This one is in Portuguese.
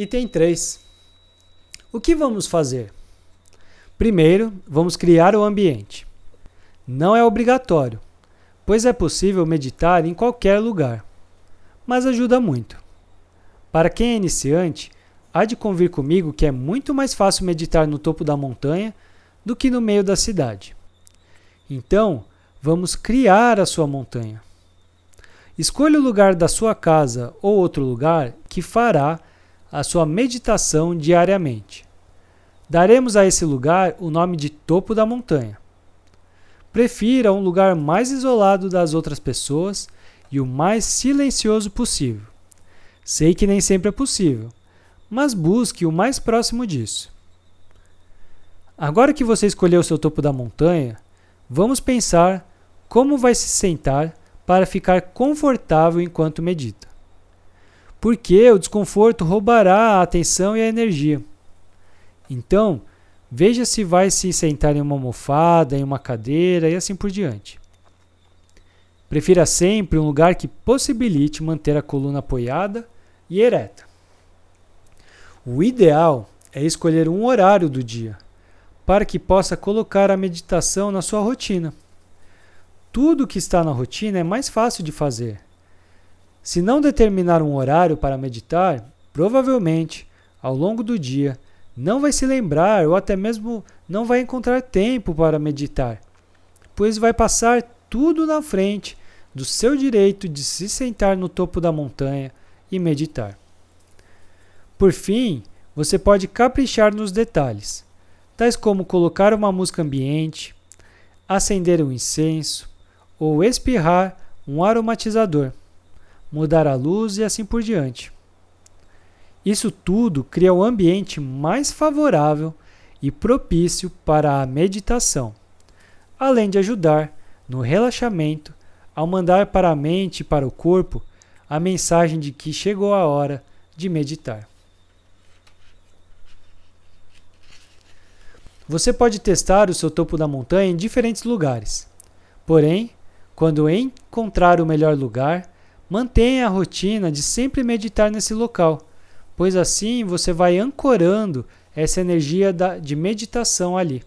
Item 3. O que vamos fazer? Primeiro, vamos criar o ambiente. Não é obrigatório, pois é possível meditar em qualquer lugar, mas ajuda muito. Para quem é iniciante, há de convir comigo que é muito mais fácil meditar no topo da montanha do que no meio da cidade. Então, vamos criar a sua montanha. Escolha o lugar da sua casa ou outro lugar que fará a sua meditação diariamente. Daremos a esse lugar o nome de topo da montanha. Prefira um lugar mais isolado das outras pessoas e o mais silencioso possível. Sei que nem sempre é possível, mas busque o mais próximo disso. Agora que você escolheu o seu topo da montanha, vamos pensar como vai se sentar para ficar confortável enquanto medita. Porque o desconforto roubará a atenção e a energia. Então, veja se vai se sentar em uma almofada, em uma cadeira e assim por diante. Prefira sempre um lugar que possibilite manter a coluna apoiada e ereta. O ideal é escolher um horário do dia para que possa colocar a meditação na sua rotina. Tudo que está na rotina é mais fácil de fazer. Se não determinar um horário para meditar, provavelmente, ao longo do dia, não vai se lembrar ou até mesmo não vai encontrar tempo para meditar, pois vai passar tudo na frente do seu direito de se sentar no topo da montanha e meditar. Por fim, você pode caprichar nos detalhes, tais como colocar uma música ambiente, acender um incenso ou espirrar um aromatizador, mudar a luz e assim por diante. Isso tudo cria o um ambiente mais favorável e propício para a meditação, além de ajudar no relaxamento ao mandar para a mente e para o corpo a mensagem de que chegou a hora de meditar. Você pode testar o seu topo da montanha em diferentes lugares. Porém, quando encontrar o melhor lugar, mantenha a rotina de sempre meditar nesse local pois assim você vai ancorando essa energia de meditação ali.